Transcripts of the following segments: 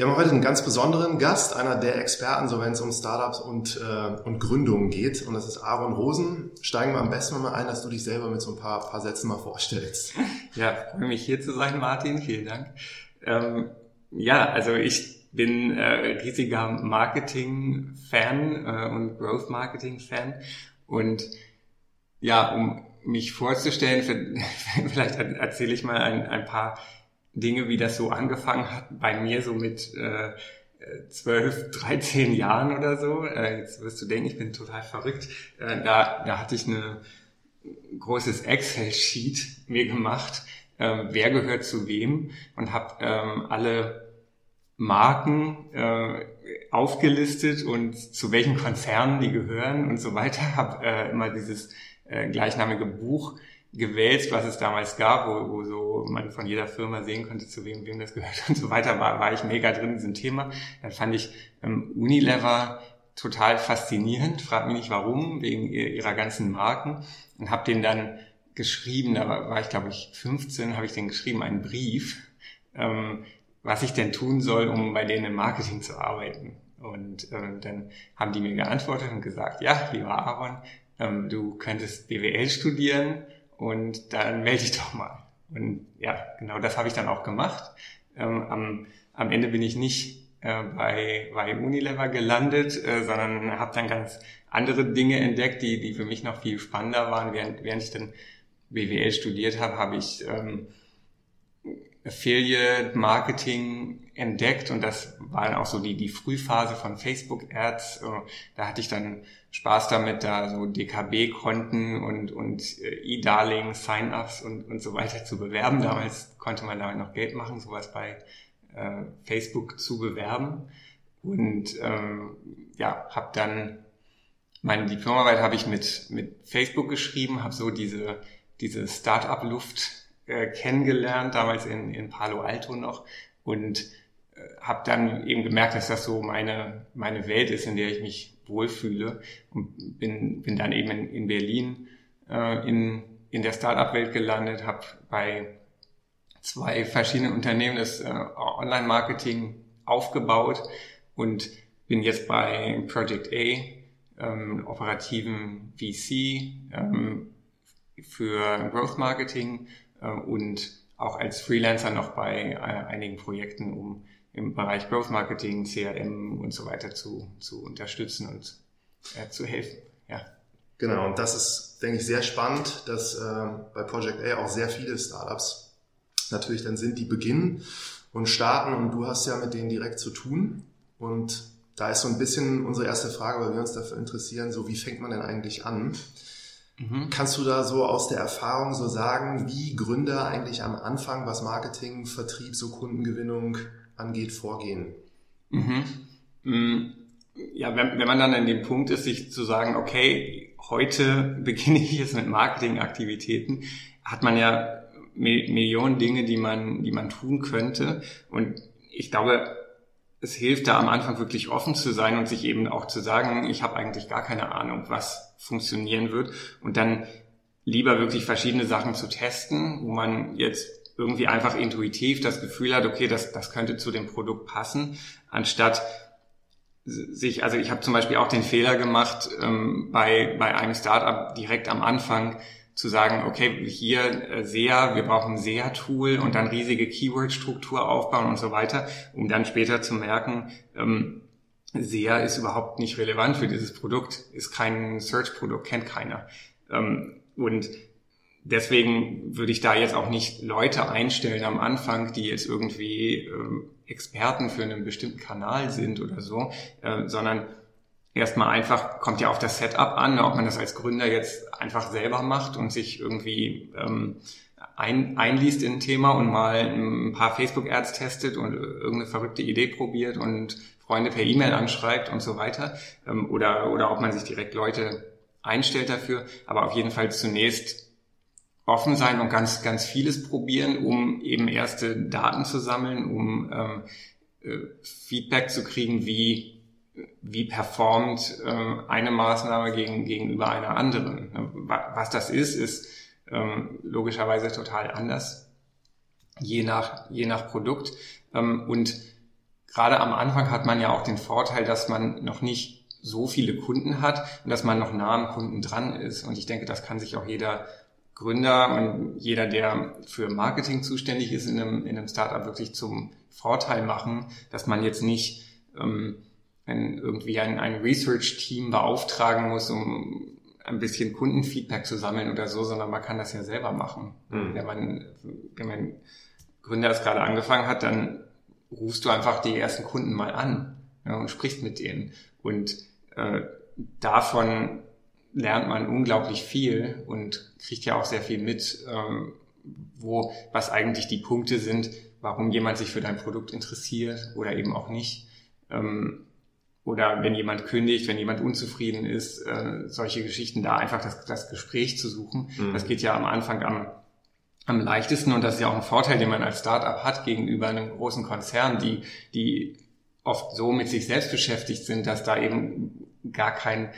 Wir haben heute einen ganz besonderen Gast, einer der Experten, so wenn es um Startups und, äh, und Gründungen geht. Und das ist Aaron Rosen. Steigen wir am besten mal ein, dass du dich selber mit so ein paar, paar Sätzen mal vorstellst. Ja, freue mich hier zu sein, Martin. Vielen Dank. Ähm, ja, also ich bin äh, riesiger Marketing-Fan äh, und Growth-Marketing-Fan. Und ja, um mich vorzustellen, vielleicht erzähle ich mal ein, ein paar Dinge, wie das so angefangen hat, bei mir so mit äh, 12, 13 Jahren oder so. Äh, jetzt wirst du denken, ich bin total verrückt. Äh, da, da hatte ich eine großes Excel-Sheet mir gemacht, äh, wer gehört zu wem und habe ähm, alle Marken äh, aufgelistet und zu welchen Konzernen die gehören und so weiter. Habe äh, immer dieses äh, gleichnamige Buch gewälzt, was es damals gab, wo, wo so man von jeder Firma sehen konnte, zu wem, wem das gehört und so weiter, war, war ich mega drin in diesem Thema. Dann fand ich ähm, Unilever total faszinierend, frag mich nicht warum, wegen ihrer ganzen Marken und habe den dann geschrieben, da war, ich glaube ich 15, habe ich den geschrieben, einen Brief, ähm, was ich denn tun soll, um bei denen im Marketing zu arbeiten. Und ähm, dann haben die mir geantwortet und gesagt, ja, lieber Aaron, ähm, du könntest BWL studieren und dann melde dich doch mal. Und ja, genau das habe ich dann auch gemacht. Ähm, am, am Ende bin ich nicht äh, bei, bei Unilever gelandet, äh, sondern habe dann ganz andere Dinge entdeckt, die, die für mich noch viel spannender waren. Während, während ich dann BWL studiert habe, habe ich ähm, Affiliate Marketing entdeckt und das war dann auch so die, die Frühphase von Facebook Ads. Äh, da hatte ich dann Spaß damit, da so DKB-Konten und, und äh, E-Darling, Sign-ups und, und so weiter zu bewerben. Damals konnte man damit noch Geld machen, sowas bei äh, Facebook zu bewerben. Und ähm, ja, habe dann meine Diplomarbeit habe ich mit, mit Facebook geschrieben, habe so diese, diese Start-up-Luft äh, kennengelernt, damals in, in Palo Alto noch und habe dann eben gemerkt, dass das so meine, meine Welt ist, in der ich mich wohlfühle und bin, bin dann eben in, in Berlin äh, in, in der Startup-Welt gelandet, habe bei zwei verschiedenen Unternehmen das äh, Online-Marketing aufgebaut und bin jetzt bei Project A, ähm, operativen VC ähm, für Growth Marketing äh, und auch als Freelancer noch bei äh, einigen Projekten, um im Bereich Growth Marketing, CRM und so weiter zu, zu unterstützen und äh, zu helfen. Ja. Genau, und das ist, denke ich, sehr spannend, dass äh, bei Project A auch sehr viele Startups natürlich dann sind, die beginnen und starten und du hast ja mit denen direkt zu tun. Und da ist so ein bisschen unsere erste Frage, weil wir uns dafür interessieren, so wie fängt man denn eigentlich an? Mhm. Kannst du da so aus der Erfahrung so sagen, wie Gründer eigentlich am Anfang, was Marketing, Vertrieb, so Kundengewinnung angeht, vorgehen? Mhm. Mm, ja, wenn, wenn man dann an dem Punkt ist, sich zu sagen, okay, heute beginne ich jetzt mit Marketingaktivitäten, hat man ja Millionen Dinge, die man, die man tun könnte. Und ich glaube, es hilft da am Anfang wirklich offen zu sein und sich eben auch zu sagen, ich habe eigentlich gar keine Ahnung, was funktionieren wird. Und dann lieber wirklich verschiedene Sachen zu testen, wo man jetzt irgendwie einfach intuitiv das Gefühl hat, okay, das, das könnte zu dem Produkt passen, anstatt sich, also ich habe zum Beispiel auch den Fehler gemacht, ähm, bei, bei einem Startup direkt am Anfang zu sagen, okay, hier äh, SEA, wir brauchen ein SEA-Tool und dann riesige Keyword-Struktur aufbauen und so weiter, um dann später zu merken, ähm, SEA ist überhaupt nicht relevant für dieses Produkt, ist kein Search-Produkt, kennt keiner. Ähm, und deswegen würde ich da jetzt auch nicht Leute einstellen am Anfang, die jetzt irgendwie ähm, Experten für einen bestimmten Kanal sind oder so, äh, sondern erstmal einfach, kommt ja auf das Setup an, ob man das als Gründer jetzt einfach selber macht und sich irgendwie ähm, ein, einliest in ein Thema und mal ein paar Facebook-Ads testet und irgendeine verrückte Idee probiert und Freunde per E-Mail anschreibt und so weiter. Ähm, oder, oder ob man sich direkt Leute einstellt dafür. Aber auf jeden Fall zunächst offen sein und ganz, ganz vieles probieren, um eben erste Daten zu sammeln, um ähm, äh, Feedback zu kriegen, wie, wie performt äh, eine Maßnahme gegen, gegenüber einer anderen. Was das ist, ist ähm, logischerweise total anders, je nach, je nach Produkt. Ähm, und gerade am Anfang hat man ja auch den Vorteil, dass man noch nicht so viele Kunden hat und dass man noch nah am Kunden dran ist. Und ich denke, das kann sich auch jeder Gründer und jeder, der für Marketing zuständig ist in einem, in einem Startup, wirklich zum Vorteil machen, dass man jetzt nicht ähm, ein, irgendwie ein, ein Research-Team beauftragen muss, um ein bisschen Kundenfeedback zu sammeln oder so, sondern man kann das ja selber machen. Mhm. Wenn man, wenn man Gründer es gerade angefangen hat, dann rufst du einfach die ersten Kunden mal an ja, und sprichst mit denen. Und äh, davon lernt man unglaublich viel und kriegt ja auch sehr viel mit, ähm, wo, was eigentlich die Punkte sind, warum jemand sich für dein Produkt interessiert oder eben auch nicht. Ähm, oder wenn jemand kündigt, wenn jemand unzufrieden ist, äh, solche Geschichten, da einfach das, das Gespräch zu suchen. Mhm. Das geht ja am Anfang am, am leichtesten und das ist ja auch ein Vorteil, den man als Startup hat gegenüber einem großen Konzern, die, die oft so mit sich selbst beschäftigt sind, dass da eben gar kein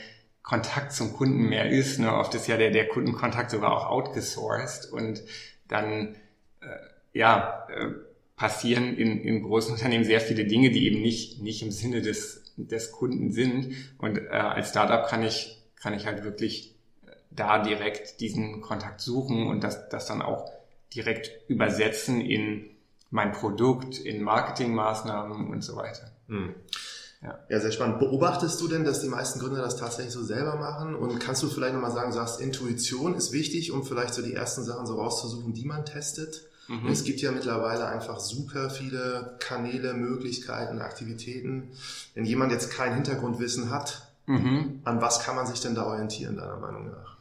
Kontakt zum Kunden mehr ist. Ne? Oft ist ja der, der Kundenkontakt sogar auch outgesourced und dann äh, ja äh, passieren in, in großen Unternehmen sehr viele Dinge, die eben nicht, nicht im Sinne des des Kunden sind. Und äh, als Startup kann ich, kann ich halt wirklich äh, da direkt diesen Kontakt suchen und das, das dann auch direkt übersetzen in mein Produkt, in Marketingmaßnahmen und so weiter. Hm. Ja. ja, sehr spannend. Beobachtest du denn, dass die meisten Gründer das tatsächlich so selber machen? Und kannst du vielleicht nochmal sagen, du sagst, Intuition ist wichtig, um vielleicht so die ersten Sachen so rauszusuchen, die man testet? Mhm. Es gibt ja mittlerweile einfach super viele Kanäle, Möglichkeiten, Aktivitäten. Wenn jemand jetzt kein Hintergrundwissen hat, mhm. an was kann man sich denn da orientieren, deiner Meinung nach?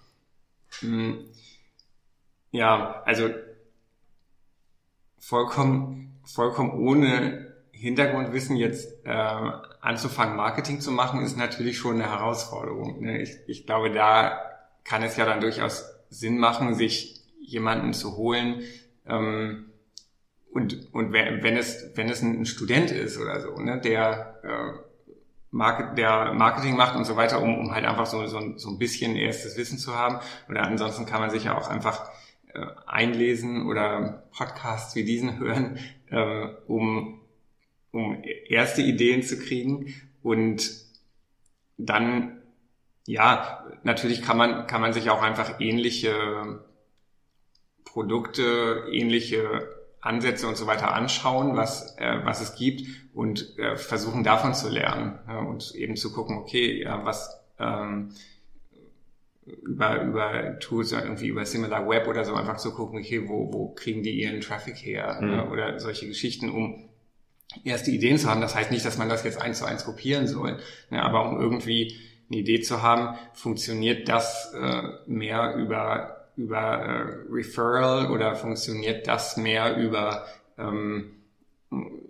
Mhm. Ja, also vollkommen, vollkommen ohne Hintergrundwissen jetzt äh, anzufangen, Marketing zu machen, ist natürlich schon eine Herausforderung. Ne? Ich, ich glaube, da kann es ja dann durchaus Sinn machen, sich jemanden zu holen, ähm, und, und wenn es, wenn es ein Student ist oder so, ne, der, äh, Market, der Marketing macht und so weiter, um, um halt einfach so, so, so ein bisschen erstes Wissen zu haben. Oder ansonsten kann man sich ja auch einfach äh, einlesen oder Podcasts wie diesen hören, äh, um, um erste Ideen zu kriegen. Und dann, ja, natürlich kann man, kann man sich auch einfach ähnliche Produkte, ähnliche Ansätze und so weiter anschauen, was, äh, was es gibt und äh, versuchen davon zu lernen ja, und eben zu gucken, okay, ja, was ähm, über, über Tools irgendwie über Similar Web oder so einfach zu gucken, okay, wo, wo kriegen die ihren Traffic her mhm. ja, oder solche Geschichten, um erste Ideen zu haben. Das heißt nicht, dass man das jetzt eins zu eins kopieren soll, ne, aber um irgendwie eine Idee zu haben, funktioniert das äh, mehr über über äh, Referral oder funktioniert das mehr über ähm,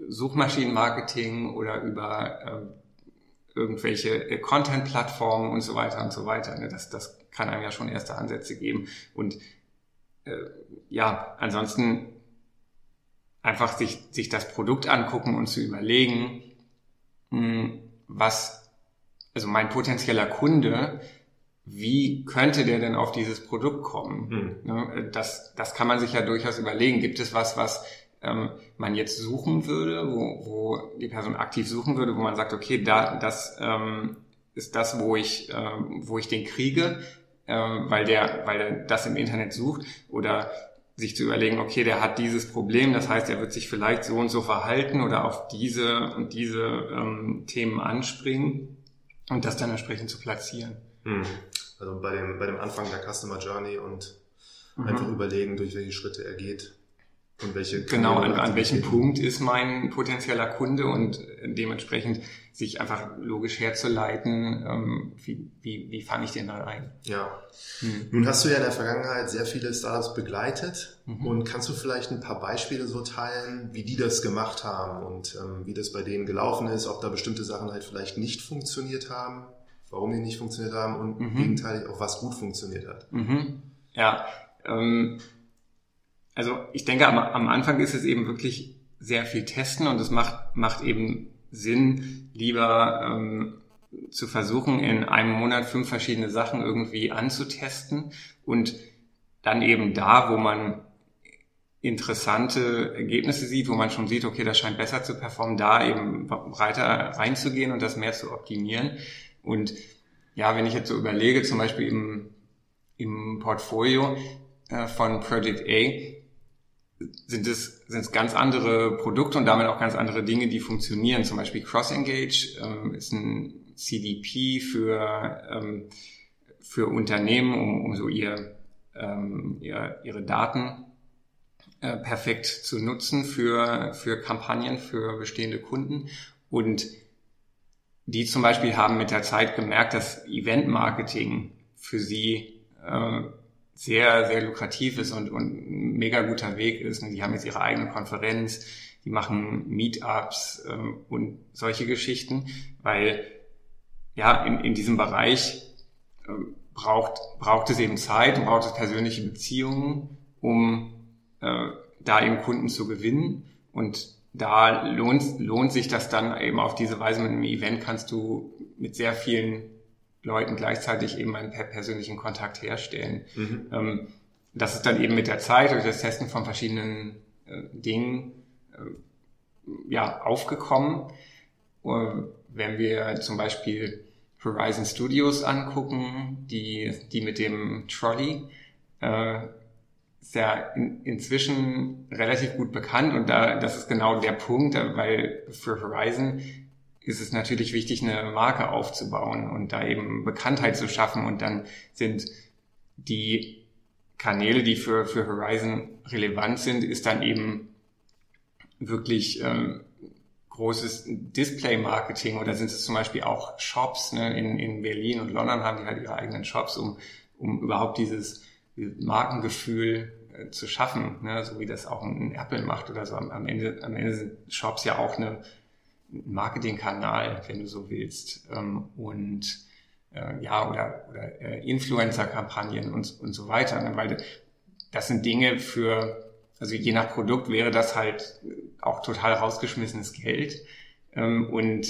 Suchmaschinenmarketing oder über äh, irgendwelche äh, Content-Plattformen und so weiter und so weiter. Ne? Das, das kann einem ja schon erste Ansätze geben. Und äh, ja, ansonsten einfach sich, sich das Produkt angucken und zu überlegen, hm, was, also mein potenzieller Kunde, wie könnte der denn auf dieses Produkt kommen? Hm. Das, das kann man sich ja durchaus überlegen. Gibt es was, was ähm, man jetzt suchen würde, wo, wo die Person aktiv suchen würde, wo man sagt, okay, da, das ähm, ist das, wo ich, ähm, wo ich den kriege, ähm, weil der, weil der das im Internet sucht oder sich zu überlegen, okay, der hat dieses Problem, das heißt, er wird sich vielleicht so und so verhalten oder auf diese und diese ähm, Themen anspringen und das dann entsprechend zu platzieren. Hm. Also bei dem, bei dem Anfang der Customer Journey und mhm. einfach überlegen, durch welche Schritte er geht. Genau, an, an welchem Punkt ist mein potenzieller Kunde und dementsprechend sich einfach logisch herzuleiten, ähm, wie, wie, wie fange ich den da rein? Ja. Hm. Nun hast du ja in der Vergangenheit sehr viele Startups begleitet mhm. und kannst du vielleicht ein paar Beispiele so teilen, wie die das gemacht haben und ähm, wie das bei denen gelaufen ist, ob da bestimmte Sachen halt vielleicht nicht funktioniert haben, warum die nicht funktioniert haben und mhm. gegenteilig auch was gut funktioniert hat. Mhm. Ja, ähm, also ich denke, am, am Anfang ist es eben wirklich sehr viel testen und es macht, macht eben Sinn, lieber ähm, zu versuchen, in einem Monat fünf verschiedene Sachen irgendwie anzutesten und dann eben da, wo man interessante Ergebnisse sieht, wo man schon sieht, okay, das scheint besser zu performen, da eben breiter reinzugehen und das mehr zu optimieren. Und ja, wenn ich jetzt so überlege, zum Beispiel im, im Portfolio äh, von Project A, sind es, sind es ganz andere Produkte und damit auch ganz andere Dinge, die funktionieren. Zum Beispiel CrossEngage ähm, ist ein CDP für, ähm, für Unternehmen, um, um so ihr, ähm, ihr, ihre Daten äh, perfekt zu nutzen für, für Kampagnen, für bestehende Kunden. Und die zum Beispiel haben mit der Zeit gemerkt, dass Event-Marketing für sie äh, sehr, sehr lukrativ ist und, und ein mega guter Weg ist. Die haben jetzt ihre eigene Konferenz, die machen Meetups ähm, und solche Geschichten, weil ja, in, in diesem Bereich äh, braucht, braucht es eben Zeit und braucht es persönliche Beziehungen, um äh, da eben Kunden zu gewinnen. Und da lohnt, lohnt sich das dann eben auf diese Weise mit einem Event kannst du mit sehr vielen Leuten gleichzeitig eben einen persönlichen Kontakt herstellen. Mhm. Ähm, das ist dann eben mit der Zeit durch das Testen von verschiedenen äh, Dingen äh, ja, aufgekommen. Wenn wir zum Beispiel Horizon Studios angucken, die, die mit dem Trolley, äh, ist ja in, inzwischen relativ gut bekannt und da, das ist genau der Punkt, weil für Horizon ist es natürlich wichtig, eine Marke aufzubauen und da eben Bekanntheit zu schaffen. Und dann sind die Kanäle, die für, für Horizon relevant sind, ist dann eben wirklich ähm, großes Display-Marketing oder sind es zum Beispiel auch Shops ne? in, in Berlin und London haben die halt ihre eigenen Shops, um, um überhaupt dieses, Markengefühl äh, zu schaffen, ne? so wie das auch ein Apple macht oder so. Am, am, Ende, am Ende sind Shops ja auch eine Marketingkanal, wenn du so willst. Ähm, und äh, ja, oder, oder äh, Influencer-Kampagnen und, und so weiter. Ne? Weil das sind Dinge für, also je nach Produkt wäre das halt auch total rausgeschmissenes Geld. Ähm, und,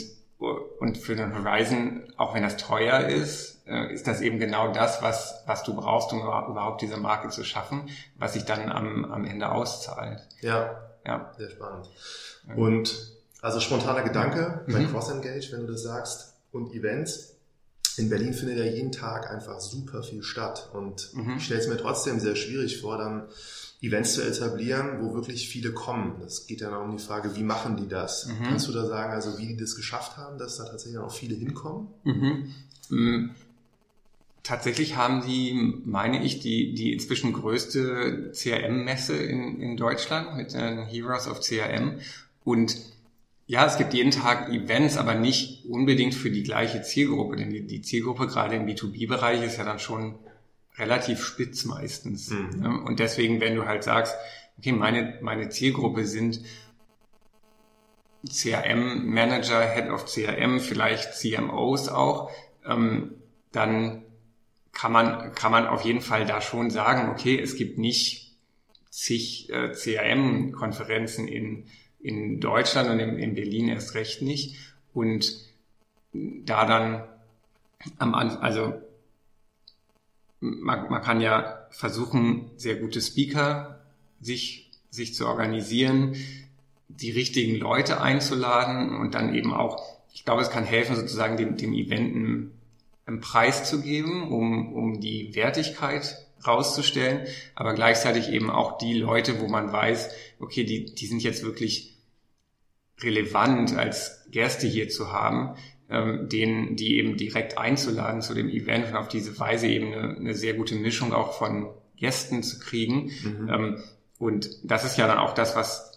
und für den Horizon, auch wenn das teuer ist, äh, ist das eben genau das, was, was du brauchst, um überhaupt diese Marke zu schaffen, was sich dann am, am Ende auszahlt. Ja, ja. sehr spannend. Und also spontaner Gedanke mhm. bei CrossEngage, wenn du das sagst, und Events. In Berlin findet ja jeden Tag einfach super viel statt. Und mhm. ich stelle es mir trotzdem sehr schwierig vor, dann Events zu etablieren, wo wirklich viele kommen. Das geht ja noch um die Frage, wie machen die das? Mhm. Kannst du da sagen, also wie die das geschafft haben, dass da tatsächlich auch viele hinkommen? Mhm. mhm. Tatsächlich haben sie, meine ich, die, die inzwischen größte CRM-Messe in, in Deutschland mit den Heroes of CRM. Und ja, es gibt jeden Tag Events, aber nicht unbedingt für die gleiche Zielgruppe, denn die, Zielgruppe gerade im B2B-Bereich ist ja dann schon relativ spitz meistens. Mhm. Und deswegen, wenn du halt sagst, okay, meine, meine Zielgruppe sind CRM-Manager, Head of CRM, vielleicht CMOs auch, ähm, dann kann man, kann man auf jeden Fall da schon sagen, okay, es gibt nicht zig äh, CRM-Konferenzen in in Deutschland und in, in Berlin erst recht nicht. Und da dann am Anfang, also man, man kann ja versuchen, sehr gute Speaker sich, sich zu organisieren, die richtigen Leute einzuladen und dann eben auch, ich glaube, es kann helfen, sozusagen dem, dem Event einen, einen Preis zu geben, um, um die Wertigkeit rauszustellen, aber gleichzeitig eben auch die Leute, wo man weiß, okay, die, die sind jetzt wirklich relevant als Gäste hier zu haben, ähm, denen, die eben direkt einzuladen zu dem Event und auf diese Weise eben eine, eine sehr gute Mischung auch von Gästen zu kriegen. Mhm. Ähm, und das ist ja dann auch das, was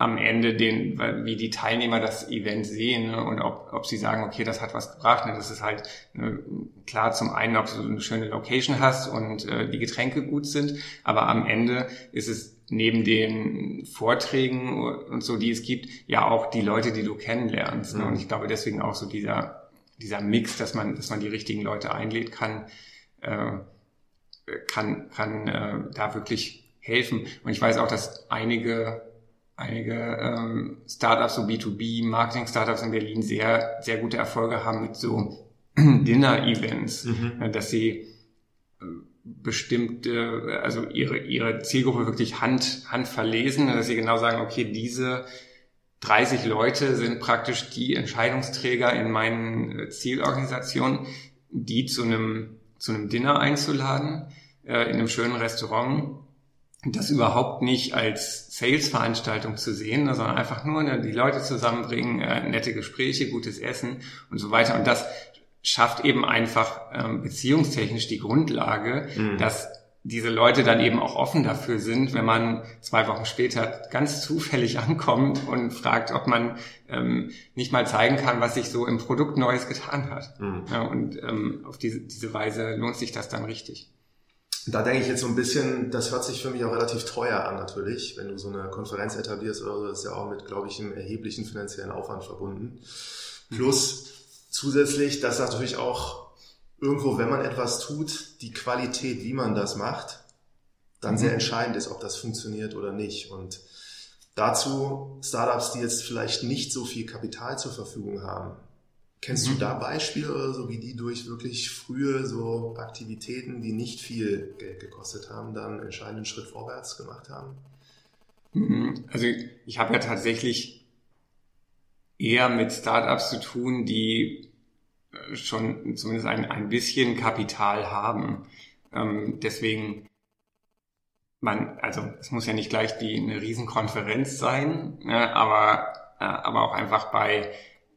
am Ende den, wie die Teilnehmer das Event sehen ne, und ob, ob sie sagen, okay, das hat was gebracht. Ne, das ist halt ne, klar zum einen, ob du eine schöne Location hast und äh, die Getränke gut sind, aber am Ende ist es neben den Vorträgen und so, die es gibt, ja auch die Leute, die du kennenlernst. Ne? Und ich glaube deswegen auch so dieser, dieser Mix, dass man, dass man die richtigen Leute einlädt kann, äh, kann, kann äh, da wirklich helfen. Und ich weiß auch, dass einige einige ähm, Startups, so B2B, Marketing-Startups in Berlin sehr, sehr gute Erfolge haben mit so Dinner-Events, mhm. dass sie äh, bestimmte, also ihre, ihre Zielgruppe wirklich hand, hand verlesen, dass sie genau sagen, okay, diese 30 Leute sind praktisch die Entscheidungsträger in meinen äh, Zielorganisationen, die zu einem, zu einem Dinner einzuladen, äh, in einem schönen Restaurant das überhaupt nicht als Sales-Veranstaltung zu sehen, ne, sondern einfach nur ne, die Leute zusammenbringen, äh, nette Gespräche, gutes Essen und so weiter. Und das schafft eben einfach ähm, beziehungstechnisch die Grundlage, mhm. dass diese Leute dann eben auch offen dafür sind, wenn man zwei Wochen später ganz zufällig ankommt und fragt, ob man ähm, nicht mal zeigen kann, was sich so im Produkt Neues getan hat. Mhm. Ja, und ähm, auf diese, diese Weise lohnt sich das dann richtig. Da denke ich jetzt so ein bisschen, das hört sich für mich auch relativ teuer an natürlich, wenn du so eine Konferenz etablierst oder so, das ist ja auch mit, glaube ich, einem erheblichen finanziellen Aufwand verbunden. Plus zusätzlich, dass natürlich auch irgendwo, wenn man etwas tut, die Qualität, wie man das macht, dann mhm. sehr entscheidend ist, ob das funktioniert oder nicht. Und dazu Startups, die jetzt vielleicht nicht so viel Kapital zur Verfügung haben, Kennst mhm. du da Beispiele oder so, wie die durch wirklich frühe so Aktivitäten, die nicht viel Geld gekostet haben, dann einen entscheidenden Schritt vorwärts gemacht haben? Mhm. Also ich habe ja tatsächlich eher mit Startups zu tun, die äh, schon zumindest ein, ein bisschen Kapital haben. Ähm, deswegen man, also es muss ja nicht gleich die eine Riesenkonferenz sein, ne, aber, äh, aber auch einfach bei,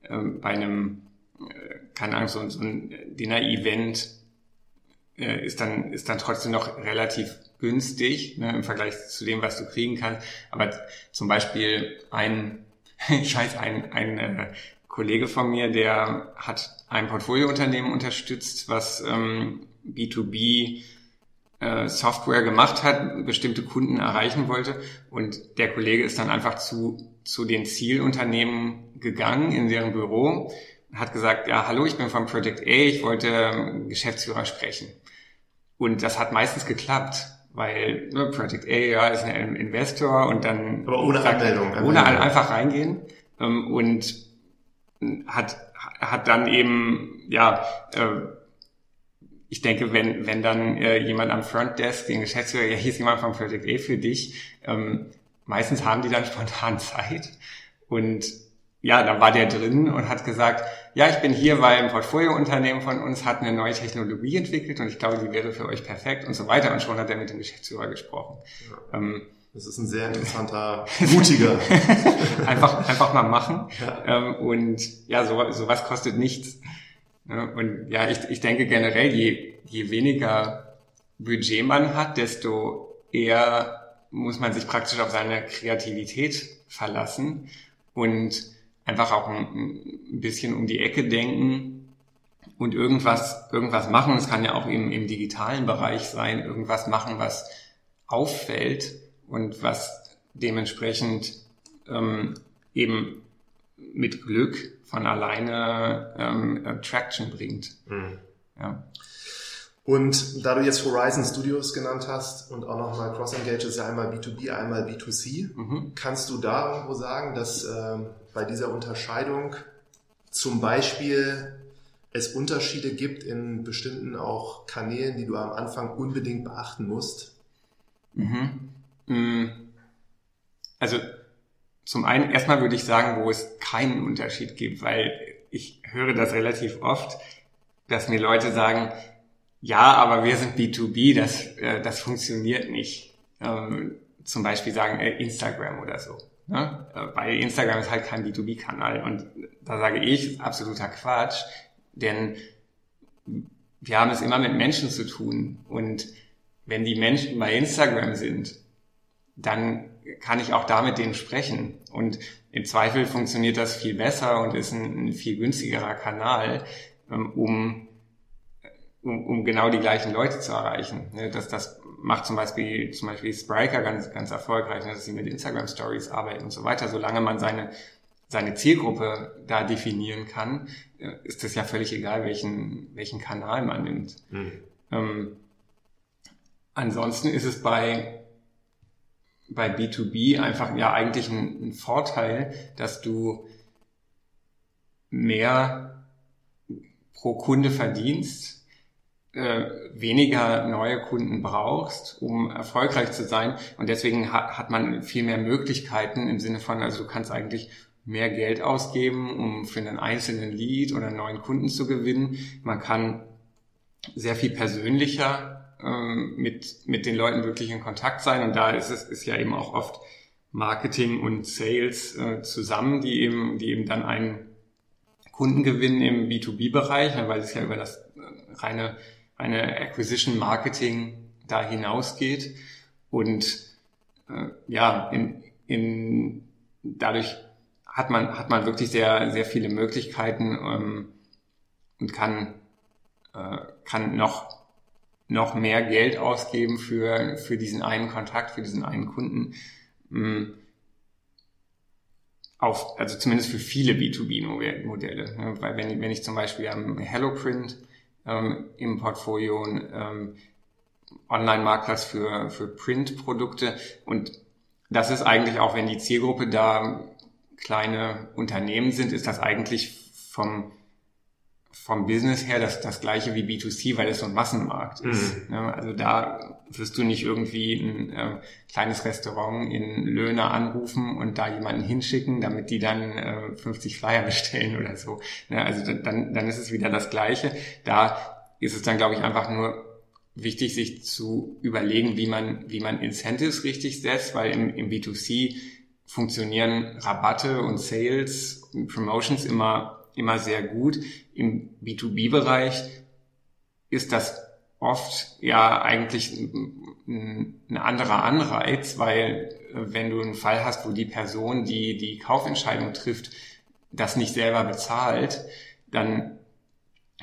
ähm, bei einem keine Ahnung, so, so ein Dinner-Event äh, ist dann, ist dann trotzdem noch relativ günstig ne, im Vergleich zu dem, was du kriegen kannst. Aber zum Beispiel ein, ich ein, ein äh, Kollege von mir, der hat ein Portfoliounternehmen unterstützt, was ähm, B2B äh, Software gemacht hat, bestimmte Kunden erreichen wollte. Und der Kollege ist dann einfach zu, zu den Zielunternehmen gegangen in deren Büro hat gesagt, ja, hallo, ich bin von Project A, ich wollte Geschäftsführer sprechen. Und das hat meistens geklappt, weil ne, Project A ja, ist ein Investor und dann Aber ohne sagt, Anmeldung. Ohne einfach reingehen ähm, und hat, hat dann eben, ja, äh, ich denke, wenn, wenn dann äh, jemand am Frontdesk den Geschäftsführer, ja, hier ist jemand von Project A für dich, ähm, meistens haben die dann spontan Zeit und ja, da war der drin und hat gesagt, ja, ich bin hier, weil ein Portfoliounternehmen von uns hat eine neue Technologie entwickelt und ich glaube, die wäre für euch perfekt und so weiter. Und schon hat er mit dem Geschäftsführer gesprochen. Ja. Ähm, das ist ein sehr interessanter, mutiger. einfach, einfach mal machen. Ja. Ähm, und ja, so, sowas kostet nichts. Und ja, ich, ich denke generell, je, je weniger Budget man hat, desto eher muss man sich praktisch auf seine Kreativität verlassen. Und einfach auch ein, ein bisschen um die Ecke denken und irgendwas, irgendwas machen. Es kann ja auch im, im digitalen Bereich sein, irgendwas machen, was auffällt und was dementsprechend ähm, eben mit Glück von alleine ähm, Traction bringt. Mhm. Ja. Und da du jetzt Horizon Studios genannt hast und auch nochmal Cross Engage ist ja einmal B2B, einmal B2C, mhm. kannst du da irgendwo sagen, dass äh, bei dieser Unterscheidung zum Beispiel es Unterschiede gibt in bestimmten auch Kanälen, die du am Anfang unbedingt beachten musst? Mhm. Mm. Also zum einen erstmal würde ich sagen, wo es keinen Unterschied gibt, weil ich höre das relativ oft, dass mir Leute sagen, ja, aber wir sind B2B, das, äh, das funktioniert nicht. Ähm, zum Beispiel sagen äh, Instagram oder so. Ne? Weil Instagram ist halt kein B2B-Kanal und da sage ich, absoluter Quatsch, denn wir haben es immer mit Menschen zu tun und wenn die Menschen bei Instagram sind, dann kann ich auch da mit denen sprechen. Und im Zweifel funktioniert das viel besser und ist ein, ein viel günstigerer Kanal, ähm, um, um, um genau die gleichen Leute zu erreichen. Ne, das, das macht zum Beispiel, zum Beispiel Spriker ganz, ganz erfolgreich, ne, dass sie mit Instagram Stories arbeiten und so weiter. Solange man seine, seine Zielgruppe da definieren kann, äh, ist es ja völlig egal, welchen, welchen Kanal man nimmt. Mhm. Ähm, ansonsten ist es bei bei B2B einfach ja eigentlich ein, ein Vorteil, dass du mehr pro Kunde verdienst, äh, weniger neue Kunden brauchst, um erfolgreich zu sein. Und deswegen hat, hat man viel mehr Möglichkeiten im Sinne von, also du kannst eigentlich mehr Geld ausgeben, um für einen einzelnen Lead oder einen neuen Kunden zu gewinnen. Man kann sehr viel persönlicher ähm, mit, mit den Leuten wirklich in Kontakt sein. Und da ist es ist ja eben auch oft Marketing und Sales äh, zusammen, die eben, die eben dann einen Kunden gewinnen im B2B-Bereich, weil es ja über das äh, reine, reine Acquisition Marketing da hinausgeht. Und äh, ja, in, in, dadurch hat man, hat man wirklich sehr, sehr viele Möglichkeiten ähm, und kann, äh, kann noch noch mehr Geld ausgeben für, für diesen einen Kontakt, für diesen einen Kunden. Mm, auf, also zumindest für viele B2B-Modelle. Ne? Weil wenn, wenn ich zum Beispiel am HelloPrint ähm, im Portfolio ähm, Online-Marktplatz für, für Print-Produkte. Und das ist eigentlich auch, wenn die Zielgruppe da kleine Unternehmen sind, ist das eigentlich vom vom Business her das, das gleiche wie B2C, weil es so ein Massenmarkt ist. Mhm. Also da wirst du nicht irgendwie ein äh, kleines Restaurant in Löhne anrufen und da jemanden hinschicken, damit die dann äh, 50 Flyer bestellen oder so. Ja, also dann, dann ist es wieder das Gleiche. Da ist es dann, glaube ich, einfach nur wichtig, sich zu überlegen, wie man, wie man Incentives richtig setzt, weil im, im B2C funktionieren Rabatte und Sales und Promotions immer immer sehr gut. Im B2B-Bereich ist das oft ja eigentlich ein, ein anderer Anreiz, weil äh, wenn du einen Fall hast, wo die Person, die die Kaufentscheidung trifft, das nicht selber bezahlt, dann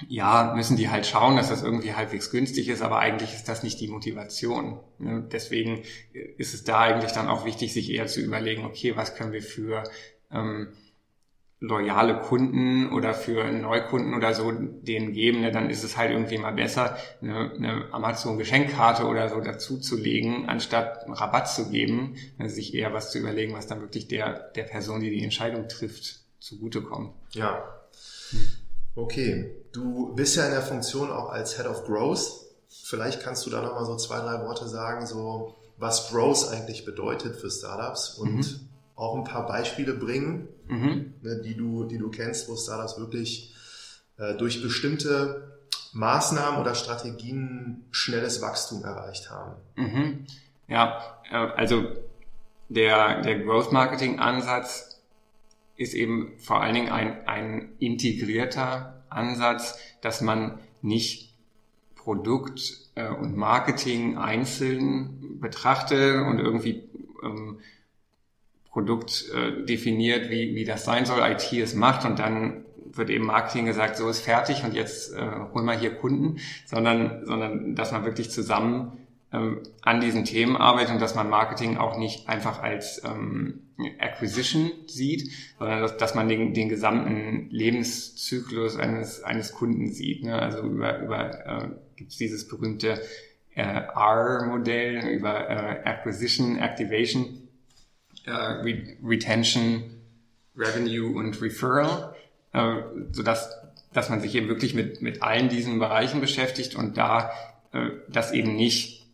ja, müssen die halt schauen, dass das irgendwie halbwegs günstig ist, aber eigentlich ist das nicht die Motivation. Ne? Deswegen ist es da eigentlich dann auch wichtig, sich eher zu überlegen, okay, was können wir für ähm, loyale Kunden oder für Neukunden oder so denen geben, ne, dann ist es halt irgendwie mal besser, eine, eine Amazon-Geschenkkarte oder so dazuzulegen, anstatt einen Rabatt zu geben, ne, sich eher was zu überlegen, was dann wirklich der, der Person, die die Entscheidung trifft, zugutekommt. Ja. Okay. Du bist ja in der Funktion auch als Head of Growth. Vielleicht kannst du da nochmal so zwei, drei Worte sagen, so was Growth eigentlich bedeutet für Startups und mhm auch ein paar Beispiele bringen, mhm. ne, die, du, die du kennst, wo Startups wirklich äh, durch bestimmte Maßnahmen oder Strategien schnelles Wachstum erreicht haben. Mhm. Ja, äh, also der, der Growth Marketing Ansatz ist eben vor allen Dingen ein, ein integrierter Ansatz, dass man nicht Produkt äh, und Marketing einzeln betrachtet und irgendwie ähm, Produkt äh, definiert, wie, wie das sein soll, IT es macht und dann wird eben Marketing gesagt, so ist fertig und jetzt äh, holen wir hier Kunden, sondern, sondern dass man wirklich zusammen ähm, an diesen Themen arbeitet und dass man Marketing auch nicht einfach als ähm, Acquisition sieht, sondern dass, dass man den, den gesamten Lebenszyklus eines, eines Kunden sieht. Ne? Also über, über äh, gibt es dieses berühmte äh, R-Modell, über äh, Acquisition, Activation äh, Re Retention, Revenue und Referral, äh, sodass dass man sich eben wirklich mit, mit allen diesen Bereichen beschäftigt und da äh, das eben nicht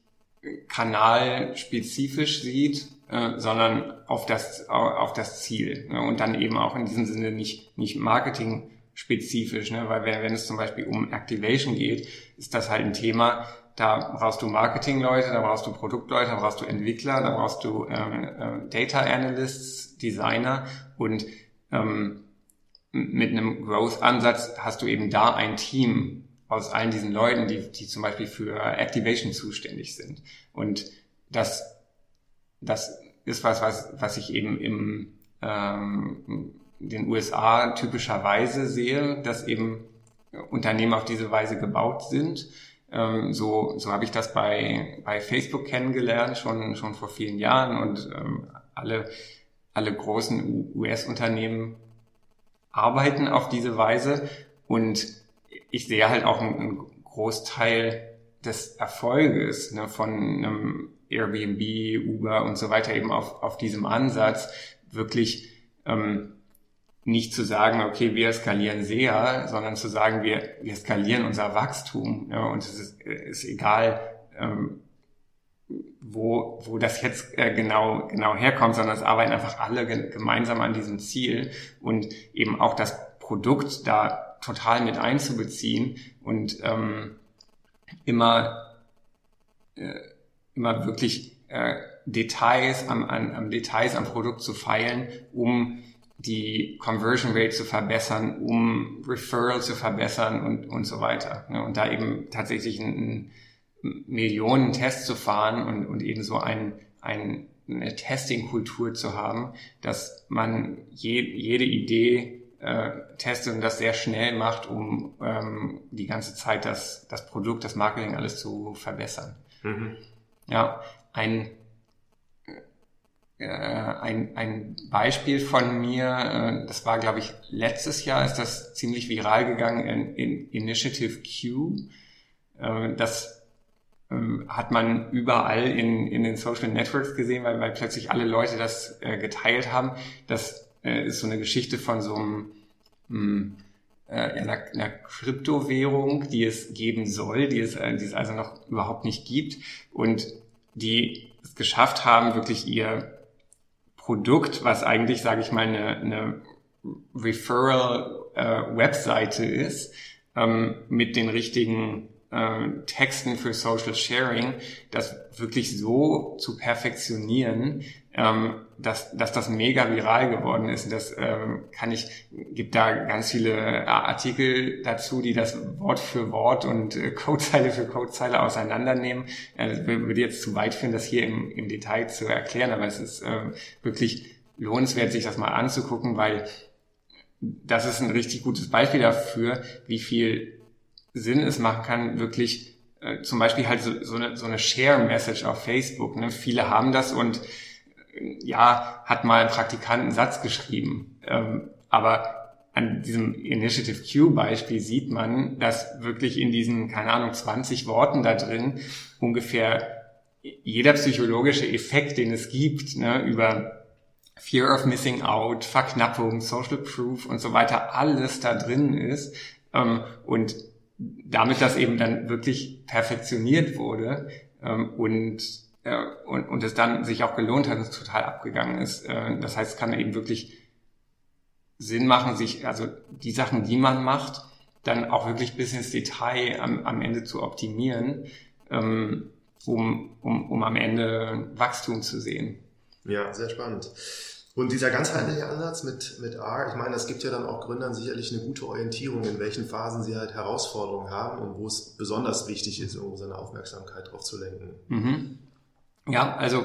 kanalspezifisch sieht, äh, sondern auf das, auf das Ziel. Ne? Und dann eben auch in diesem Sinne nicht, nicht Marketing spezifisch, ne? weil wenn, wenn es zum Beispiel um Activation geht, ist das halt ein Thema, da brauchst du Marketingleute, da brauchst du Produktleute, da brauchst du Entwickler, da brauchst du ähm, äh, Data Analysts, Designer und ähm, mit einem Growth-Ansatz hast du eben da ein Team aus allen diesen Leuten, die, die zum Beispiel für Activation zuständig sind. Und das das ist was, was, was ich eben im ähm, den USA typischerweise sehe, dass eben Unternehmen auf diese Weise gebaut sind. Ähm, so so habe ich das bei, bei Facebook kennengelernt, schon, schon vor vielen Jahren. Und ähm, alle, alle großen US-Unternehmen arbeiten auf diese Weise. Und ich sehe halt auch einen, einen Großteil des Erfolges ne, von einem Airbnb, Uber und so weiter eben auf, auf diesem Ansatz wirklich ähm, nicht zu sagen, okay, wir skalieren sehr, sondern zu sagen, wir, wir skalieren unser Wachstum. Ja, und es ist, ist egal, ähm, wo, wo das jetzt äh, genau, genau herkommt, sondern es arbeiten einfach alle ge gemeinsam an diesem Ziel und eben auch das Produkt da total mit einzubeziehen und ähm, immer, äh, immer wirklich äh, Details am, an, am Details am Produkt zu feilen, um die Conversion Rate zu verbessern, um Referral zu verbessern und, und so weiter. Ne? Und da eben tatsächlich einen, einen Millionen Tests zu fahren und, und eben so ein, ein, eine Testing-Kultur zu haben, dass man je, jede Idee äh, testet und das sehr schnell macht, um ähm, die ganze Zeit das, das Produkt, das Marketing alles zu verbessern. Mhm. Ja, ein äh, ein, ein Beispiel von mir, äh, das war, glaube ich, letztes Jahr ist das ziemlich viral gegangen in, in Initiative Q. Äh, das ähm, hat man überall in, in den Social Networks gesehen, weil, weil plötzlich alle Leute das geteilt haben. Das ist so eine Geschichte von so einem hm, einer, einer Kryptowährung, die es geben soll, die es, die es also noch überhaupt nicht gibt und die es geschafft haben, wirklich ihr Produkt, was eigentlich, sage ich mal, eine, eine Referral-Webseite äh, ist, ähm, mit den richtigen äh, Texten für Social Sharing, das wirklich so zu perfektionieren, ähm, dass, dass das mega viral geworden ist. Das ähm, kann ich, gibt da ganz viele Artikel dazu, die das Wort für Wort und äh, Codezeile für Codezeile auseinandernehmen. Äh, würde jetzt zu weit führen, das hier im, im Detail zu erklären, aber es ist äh, wirklich lohnenswert, sich das mal anzugucken, weil das ist ein richtig gutes Beispiel dafür, wie viel Sinn es machen kann, wirklich äh, zum Beispiel halt so, so eine, so eine Share-Message auf Facebook. Ne? Viele haben das und ja, hat mal ein Praktikant einen Satz geschrieben. Ähm, aber an diesem Initiative Q Beispiel sieht man, dass wirklich in diesen, keine Ahnung, 20 Worten da drin ungefähr jeder psychologische Effekt, den es gibt, ne, über Fear of Missing Out, Verknappung, Social Proof und so weiter, alles da drin ist. Ähm, und damit das eben dann wirklich perfektioniert wurde ähm, und äh, und, und es dann sich auch gelohnt hat und es total abgegangen ist. Äh, das heißt, es kann eben wirklich Sinn machen, sich, also die Sachen, die man macht, dann auch wirklich bis ins Detail am, am Ende zu optimieren, ähm, um, um, um am Ende Wachstum zu sehen. Ja, sehr spannend. Und dieser ganzheitliche Ansatz mit, mit R, ich meine, es gibt ja dann auch Gründern sicherlich eine gute Orientierung, in welchen Phasen sie halt Herausforderungen haben und wo es besonders wichtig ist, irgendwo seine Aufmerksamkeit drauf zu lenken. Mhm. Ja, also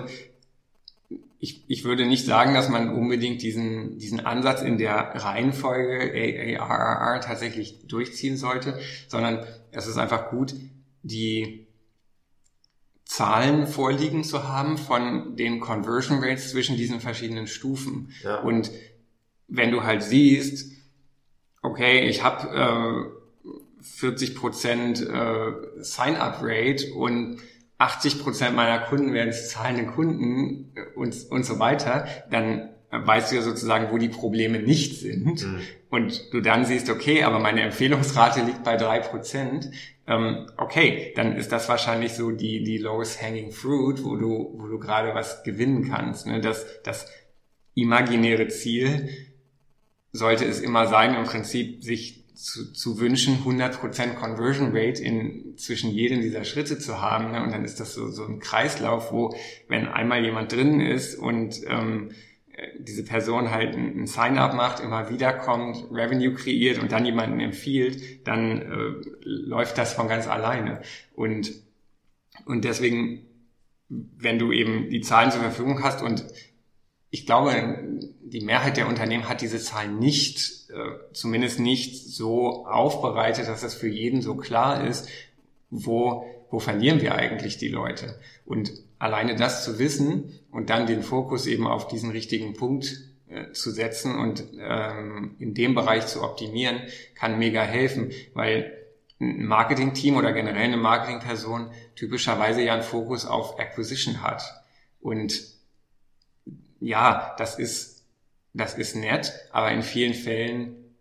ich, ich würde nicht sagen, dass man unbedingt diesen, diesen Ansatz in der Reihenfolge AARR tatsächlich durchziehen sollte, sondern es ist einfach gut, die Zahlen vorliegen zu haben von den Conversion Rates zwischen diesen verschiedenen Stufen. Ja. Und wenn du halt siehst, okay, ich habe äh, 40 Prozent äh, Sign-up-Rate und 80 Prozent meiner Kunden werden zahlende Kunden äh, und, und so weiter, dann weißt du ja sozusagen, wo die Probleme nicht sind. Mhm. Und du dann siehst, okay, aber meine Empfehlungsrate liegt bei drei Prozent. Ähm, okay, dann ist das wahrscheinlich so die, die lowest hanging fruit, wo du, wo du gerade was gewinnen kannst. Ne? Das, das imaginäre Ziel sollte es immer sein, im Prinzip sich zu, zu wünschen, 100% Conversion Rate in zwischen jedem dieser Schritte zu haben. Ne? Und dann ist das so, so ein Kreislauf, wo wenn einmal jemand drin ist und ähm, diese Person halt ein Sign-up macht, immer wieder kommt, Revenue kreiert und dann jemanden empfiehlt, dann äh, läuft das von ganz alleine. Und, und deswegen wenn du eben die Zahlen zur Verfügung hast und ich glaube, die Mehrheit der Unternehmen hat diese Zahlen nicht, äh, zumindest nicht so aufbereitet, dass das für jeden so klar ist, wo, wo verlieren wir eigentlich die Leute. Und alleine das zu wissen und dann den Fokus eben auf diesen richtigen Punkt äh, zu setzen und ähm, in dem Bereich zu optimieren, kann mega helfen, weil ein Marketing-Team oder generell eine Marketing-Person typischerweise ja einen Fokus auf Acquisition hat. Und ja, das ist, das ist nett, aber in vielen Fällen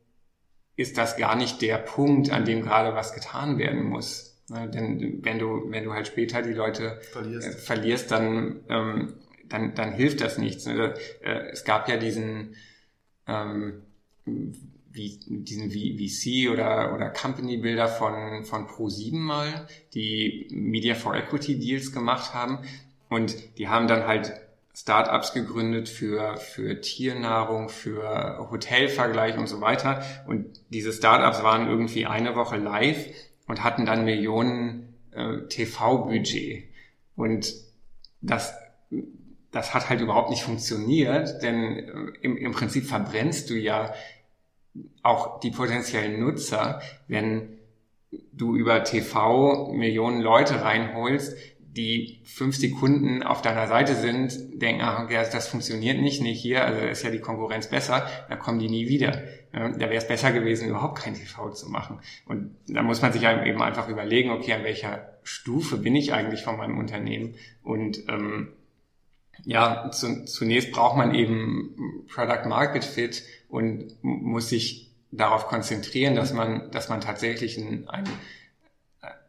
ist das gar nicht der Punkt, an dem gerade was getan werden muss. Ne, denn wenn du, wenn du halt später die Leute verlierst, äh, verlierst dann, ähm, dann, dann hilft das nichts. Ne? Äh, es gab ja diesen, ähm, wie, diesen VC oder, oder Company-Bilder von, von Pro7 mal, die Media for Equity Deals gemacht haben. Und die haben dann halt Startups gegründet für, für Tiernahrung, für Hotelvergleich und so weiter. Und diese Startups waren irgendwie eine Woche live und hatten dann Millionen äh, TV-Budget. Und das, das hat halt überhaupt nicht funktioniert, denn äh, im, im Prinzip verbrennst du ja auch die potenziellen Nutzer, wenn du über TV Millionen Leute reinholst, die fünf Sekunden auf deiner Seite sind, denken, ach, okay, das funktioniert nicht, nicht hier, also ist ja die Konkurrenz besser, dann kommen die nie wieder. Da wäre es besser gewesen, überhaupt kein TV zu machen. Und da muss man sich eben einfach überlegen, okay, an welcher Stufe bin ich eigentlich von meinem Unternehmen? Und ähm, ja, zu, zunächst braucht man eben Product Market Fit und muss sich darauf konzentrieren, dass man, dass man tatsächlich ein, ein,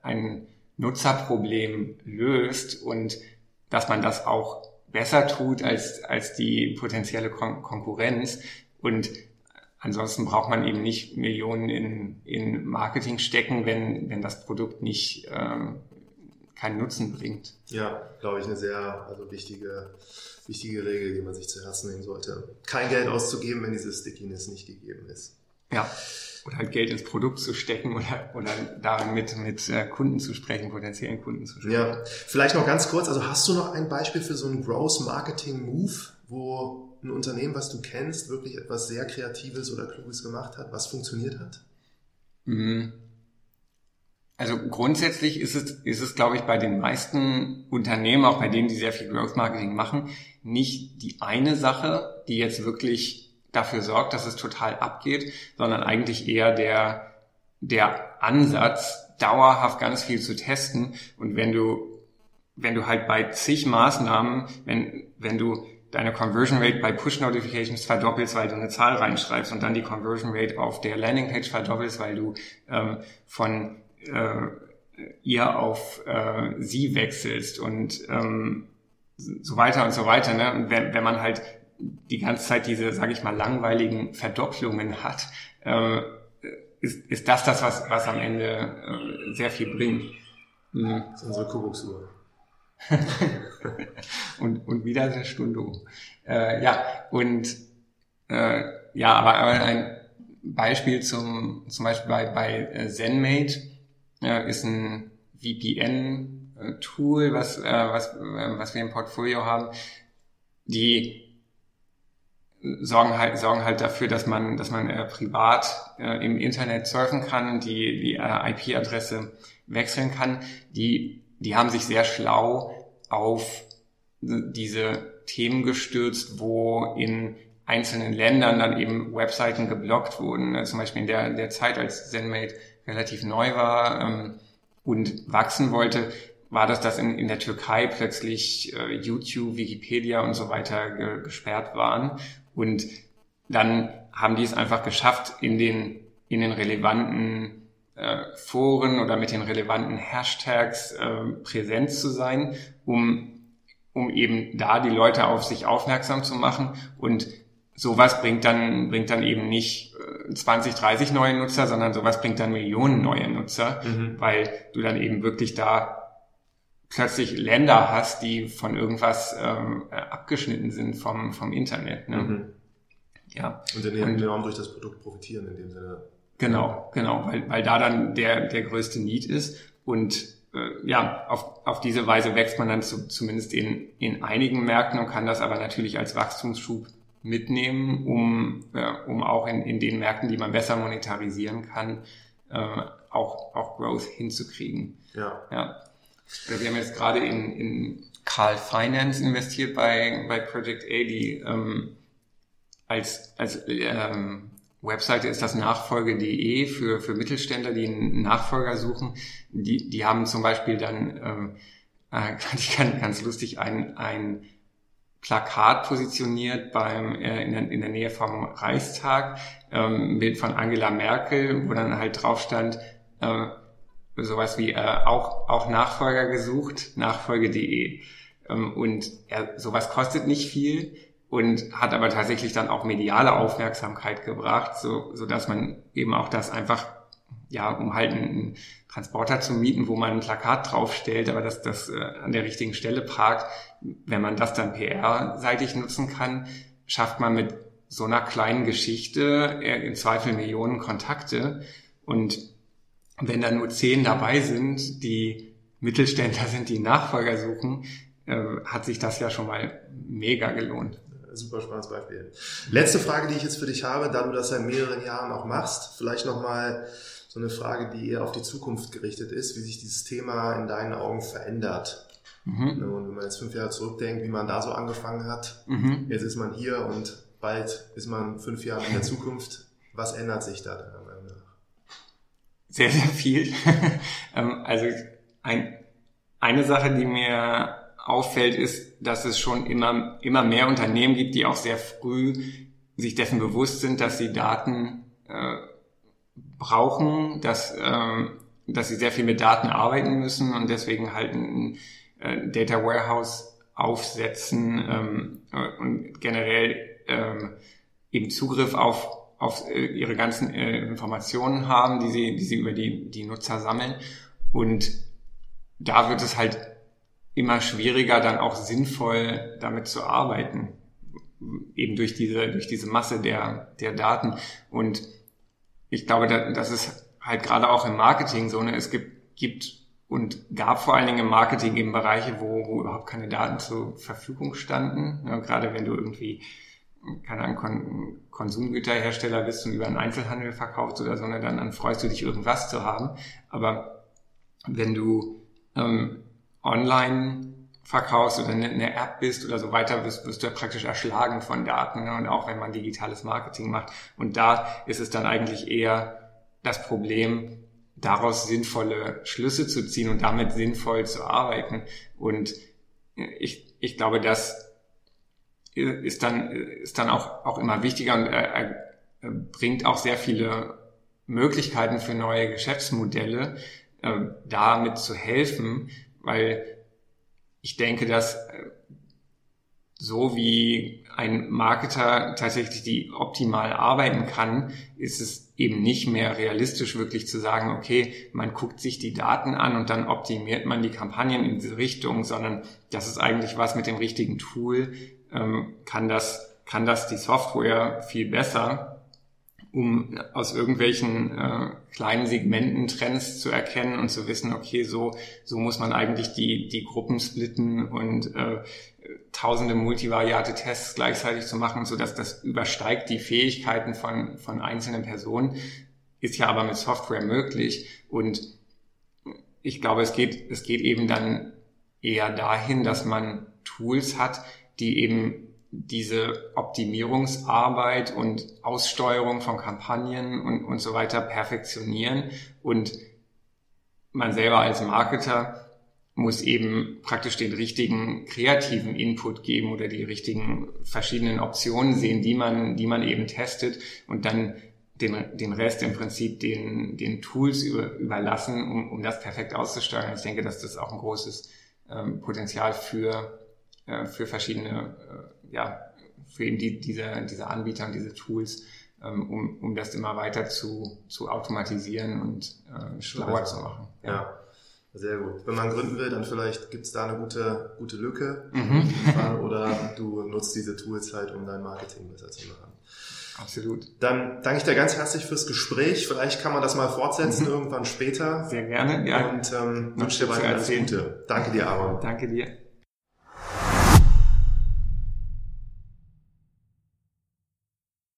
ein Nutzerproblem löst und dass man das auch besser tut als, als die potenzielle Kon Konkurrenz. Und ansonsten braucht man eben nicht Millionen in, in Marketing stecken, wenn, wenn das Produkt nicht ähm, keinen Nutzen bringt. Ja, glaube ich, eine sehr also wichtige, wichtige Regel, die man sich zu Herzen nehmen sollte. Kein Geld auszugeben, wenn diese Stickiness nicht gegeben ist. Ja oder halt Geld ins Produkt zu stecken oder, oder darin mit, mit äh, Kunden zu sprechen, potenziellen Kunden zu sprechen. Ja, vielleicht noch ganz kurz, also hast du noch ein Beispiel für so einen Growth Marketing Move, wo ein Unternehmen, was du kennst, wirklich etwas sehr Kreatives oder Kluges gemacht hat, was funktioniert hat? Mhm. Also grundsätzlich ist es, ist es, glaube ich, bei den meisten Unternehmen, auch bei denen, die sehr viel Growth Marketing machen, nicht die eine Sache, die jetzt wirklich dafür sorgt, dass es total abgeht, sondern eigentlich eher der, der Ansatz, dauerhaft ganz viel zu testen. Und wenn du, wenn du halt bei zig Maßnahmen, wenn, wenn du deine Conversion Rate bei Push Notifications verdoppelst, weil du eine Zahl reinschreibst und dann die Conversion Rate auf der Landingpage verdoppelst, weil du ähm, von äh, ihr auf äh, sie wechselst und ähm, so weiter und so weiter. Ne? Und wenn, wenn man halt die ganze Zeit diese, sage ich mal, langweiligen Verdopplungen hat, äh, ist, ist das das, was, was am Ende äh, sehr viel bringt. Mhm. Das ist unsere Kuckucksuhr. und, und wieder der Stundo. Äh, ja, und äh, ja, aber ein Beispiel zum, zum Beispiel bei, bei äh, ZenMate äh, ist ein VPN-Tool, was, äh, was, äh, was wir im Portfolio haben, die sorgen halt, sorgen halt dafür, dass man, dass man äh, privat äh, im Internet surfen kann, die, die äh, IP-Adresse wechseln kann. Die, die haben sich sehr schlau auf diese Themen gestürzt, wo in einzelnen Ländern dann eben Webseiten geblockt wurden. Äh, zum Beispiel in der, der Zeit, als ZenMate relativ neu war ähm, und wachsen wollte, war das, dass in, in der Türkei plötzlich äh, YouTube, Wikipedia und so weiter ge gesperrt waren und dann haben die es einfach geschafft, in den, in den relevanten äh, Foren oder mit den relevanten Hashtags äh, präsent zu sein, um, um eben da die Leute auf sich aufmerksam zu machen. Und sowas bringt dann, bringt dann eben nicht 20, äh, 30 neue Nutzer, sondern sowas bringt dann Millionen neue Nutzer, mhm. weil du dann eben wirklich da plötzlich Länder hast, die von irgendwas ähm, äh, abgeschnitten sind vom, vom Internet. Ne? Mhm. Ja. Und dann enorm durch das Produkt profitieren in dem Sinne. Genau, genau, weil, weil da dann der, der größte Need ist und äh, ja, auf, auf diese Weise wächst man dann zu, zumindest in, in einigen Märkten und kann das aber natürlich als Wachstumsschub mitnehmen, um, äh, um auch in, in den Märkten, die man besser monetarisieren kann, äh, auch, auch Growth hinzukriegen. Ja. ja. Wir haben jetzt gerade in, in Carl Finance investiert bei, bei Project A, die ähm, als, als ähm, Webseite ist das nachfolge.de für, für Mittelständler, die einen Nachfolger suchen. Die, die haben zum Beispiel dann, ähm, äh, ich kann ganz lustig, ein, ein Plakat positioniert beim, äh, in, der, in der Nähe vom Reichstag, ähm, Bild von Angela Merkel, wo dann halt drauf stand, äh, sowas wie äh, auch, auch Nachfolger gesucht, nachfolge.de. Ähm, und ja, sowas kostet nicht viel und hat aber tatsächlich dann auch mediale Aufmerksamkeit gebracht, so, so dass man eben auch das einfach, ja, um halt einen Transporter zu mieten, wo man ein Plakat draufstellt, aber dass das äh, an der richtigen Stelle parkt, wenn man das dann PR-seitig nutzen kann, schafft man mit so einer kleinen Geschichte äh, im Zweifel Millionen Kontakte und wenn da nur zehn dabei sind, die Mittelständler sind, die Nachfolger suchen, äh, hat sich das ja schon mal mega gelohnt super spannendes Beispiel. Letzte Frage, die ich jetzt für dich habe, da du das seit mehreren Jahren auch machst, vielleicht nochmal so eine Frage, die eher auf die Zukunft gerichtet ist, wie sich dieses Thema in deinen Augen verändert. Mhm. Ne, und wenn man jetzt fünf Jahre zurückdenkt, wie man da so angefangen hat, mhm. jetzt ist man hier und bald ist man fünf Jahre in der Zukunft. Was ändert sich da? Sehr, sehr viel. Ähm, also ein, eine Sache, die mir auffällt, ist, dass es schon immer, immer mehr Unternehmen gibt, die auch sehr früh sich dessen bewusst sind, dass sie Daten äh, brauchen, dass, äh, dass sie sehr viel mit Daten arbeiten müssen und deswegen halt ein äh, Data Warehouse aufsetzen ähm, äh, und generell äh, eben Zugriff auf, auf äh, ihre ganzen äh, Informationen haben, die sie, die sie über die, die Nutzer sammeln. Und da wird es halt immer schwieriger, dann auch sinnvoll damit zu arbeiten. Eben durch diese, durch diese Masse der, der Daten. Und ich glaube, das ist halt gerade auch im Marketing so, ne? es gibt, gibt und gab vor allen Dingen im Marketing eben Bereiche, wo, wo überhaupt keine Daten zur Verfügung standen. Ja, gerade wenn du irgendwie, keine Ahnung, Konsumgüterhersteller bist und über einen Einzelhandel verkaufst oder so, ne, dann, dann freust du dich, irgendwas zu haben. Aber wenn du ähm, online verkaufst oder eine App bist oder so weiter, wirst, wirst du ja praktisch erschlagen von Daten. Ne? Und auch wenn man digitales Marketing macht. Und da ist es dann eigentlich eher das Problem, daraus sinnvolle Schlüsse zu ziehen und damit sinnvoll zu arbeiten. Und ich, ich glaube, das ist dann, ist dann auch, auch immer wichtiger und er, er bringt auch sehr viele Möglichkeiten für neue Geschäftsmodelle, äh, damit zu helfen, weil ich denke, dass äh, so wie ein Marketer tatsächlich die optimal arbeiten kann, ist es eben nicht mehr realistisch wirklich zu sagen, okay, man guckt sich die Daten an und dann optimiert man die Kampagnen in diese Richtung, sondern das ist eigentlich was mit dem richtigen Tool, ähm, kann das, kann das die Software viel besser um aus irgendwelchen äh, kleinen Segmenten Trends zu erkennen und zu wissen, okay, so, so muss man eigentlich die, die Gruppen splitten und äh, tausende multivariate Tests gleichzeitig zu machen, so dass das übersteigt die Fähigkeiten von, von einzelnen Personen, ist ja aber mit Software möglich und ich glaube, es geht, es geht eben dann eher dahin, dass man Tools hat, die eben diese Optimierungsarbeit und Aussteuerung von Kampagnen und, und so weiter perfektionieren. Und man selber als Marketer muss eben praktisch den richtigen kreativen Input geben oder die richtigen verschiedenen Optionen sehen, die man, die man eben testet und dann den, den Rest im Prinzip den, den Tools über, überlassen, um, um das perfekt auszusteuern. Ich denke, dass das auch ein großes ähm, Potenzial für, äh, für verschiedene äh, ja, für eben die, diese, diese Anbieter und diese Tools, ähm, um, um das immer weiter zu, zu automatisieren und äh, schlauer zu machen. Ja. ja. Sehr gut. Wenn man gründen will, dann vielleicht gibt es da eine gute, gute Lücke mhm. oder du nutzt diese Tools halt, um dein Marketing besser zu machen. Absolut. Dann danke ich dir ganz herzlich fürs Gespräch. Vielleicht kann man das mal fortsetzen mhm. irgendwann später. Sehr gerne, ja. Und ähm, wünsche dir weiter alles Gute. Danke dir, Aaron. Danke dir.